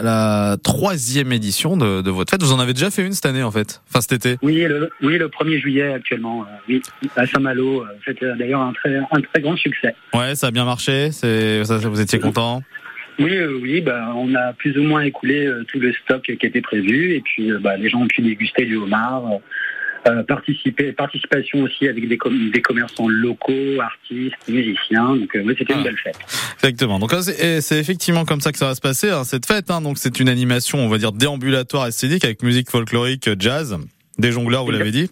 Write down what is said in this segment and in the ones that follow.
la troisième édition de, de, votre fête. Vous en avez déjà fait une cette année en fait, enfin cet été? Oui, le, oui, le 1er juillet actuellement. Euh, oui, à Saint-Malo. Euh, C'était d'ailleurs un très, un très grand succès. Ouais, ça a bien marché. Ça, vous étiez content? Oui, euh, oui, bah, on a plus ou moins écoulé euh, tout le stock qui était prévu et puis euh, bah, les gens ont pu déguster du homard. Euh, participer, participation aussi avec des, com des commerçants locaux, artistes, musiciens. Donc oui, c'était Ah. une belle fête. Exactement. Donc là, c'est et c'est effectivement comme ça que ça va se passer hein, cette fête. Hein. Donc c'est une animation, on va dire déambulatoire et scénique avec musique folklorique, jazz, des jongleurs, vous l'avez dit,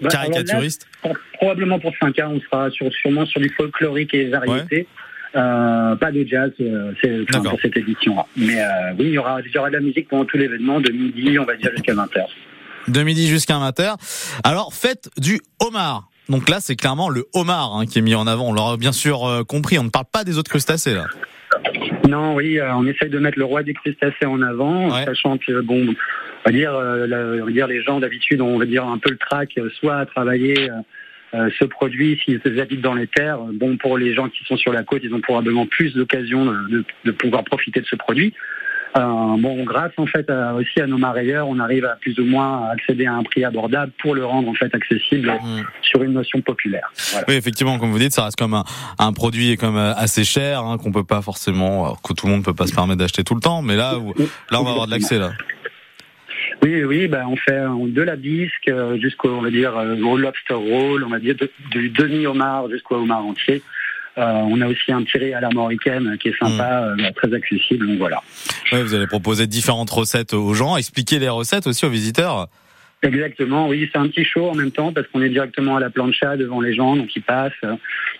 Bah, là, caricaturiste. pour- probablement pour 5 ans, on sera sur, sûrement sur du folklorique et variété. Euh, pas de jazz euh, c'est, enfin, pour cette édition-là. Mais euh, oui, il y aura, il y aura de la musique pendant tout l'événement, de midi, on va dire, jusqu'à 20h. de midi jusqu'à 20h. Alors, fête du homard. Donc là, c'est clairement le homard hein, qui est mis en avant. On l'aura bien sûr euh, compris. On ne parle pas des autres crustacés là. Non, oui, euh, on essaye de mettre le roi des crustacés en avant, Ouais. sachant que bon, on va dire, euh, la- on va dire les gens d'habitude, on va dire un peu le trac, soit à travailler euh, ce produit s'ils habitent dans les terres. Bon, pour les gens qui sont sur la côte, ils ont probablement plus d'occasion de- de pouvoir profiter de ce produit. Euh, bon, grâce en fait à- aussi à nos marailleurs, on arrive à plus ou moins accéder à un prix abordable pour le rendre en fait accessible Mm. sur une notion populaire. Voilà. Oui, effectivement, comme vous dites, ça reste comme un, un produit comme euh, assez cher hein, qu'on peut pas forcément, alors que tout le monde peut pas se permettre d'acheter tout le temps. Mais là, où- là, on va avoir de l'accès là. Oui, oui, ben on fait euh, de la bisque euh, jusqu'au, on va dire, euh, au lobster roll, on va dire de- du demi-homard jusqu'au homard entier. Euh, on a aussi un tiré à l'armoricaine euh, qui est sympa, euh, très accessible, donc voilà. Ouais, vous allez proposer différentes recettes aux gens, expliquer les recettes aussi aux visiteurs. Exactement, oui, c'est un petit show en même temps parce qu'on est directement à la plancha devant les gens, donc ils passent.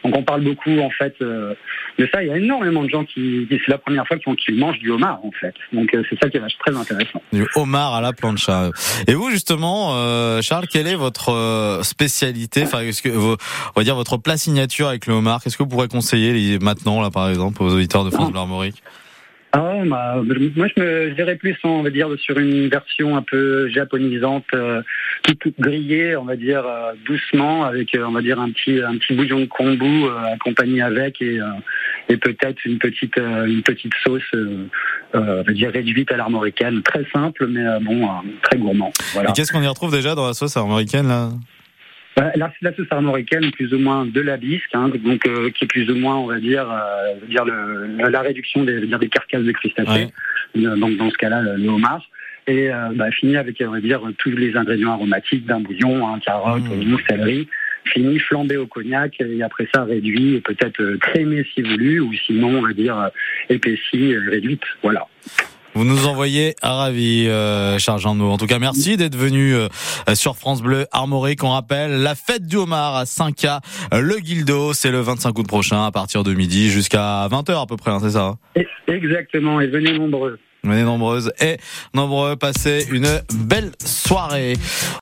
Donc on parle beaucoup en fait euh, de ça. Il y a énormément de gens qui, qui- c'est la première fois qu'ils mangent du homard en fait. Donc euh, c'est ça qui est très intéressant. Du homard à la plancha. Et vous justement, euh, Charles, quelle est votre euh, spécialité? Enfin, est-ce que on va dire votre plat signature avec le homard Qu'est-ce que vous pourrez conseiller maintenant là, par exemple, aux auditeurs de France Ah. Bleu Armorique Ah, bah, moi je me je dirais plus on va dire sur une version un peu japonisante, euh, toute, grillée, on va dire euh, doucement avec euh, on va dire un petit un petit bouillon de kombu euh, accompagné avec et euh, et peut-être une petite euh, une petite sauce on va dire réduite à l'armoricaine, très simple mais bon très gourmand. Voilà. Et qu'est-ce qu'on y retrouve déjà dans la sauce armoricaine là? Euh, La, la sauce armoricaine, plus ou moins de la bisque, hein, donc euh, qui est plus ou moins, on va dire, euh, dire le, la- réduction des, dire, carcasses de crustacés. Donc dans ce cas-là, le, le homard. Et euh, bah, fini avec, on va dire, tous les ingrédients aromatiques d'un bouillon, hein, carotte, Mmh. céleri. Fini flambé au cognac et après ça réduit et peut-être crémé si voulu ou sinon on va dire épaissi, réduite. Voilà. Vous nous envoyez à ravi, euh, Charles. En tout cas, merci d'être venu euh, sur France Bleu Armorique. On rappelle la fête du homard à 5K, euh, le Guildo, c'est le 25 août prochain à partir de midi jusqu'à 20h à peu près, hein, c'est ça hein exactement. Et venez nombreux. Venez nombreuses et nombreux, passez une belle soirée.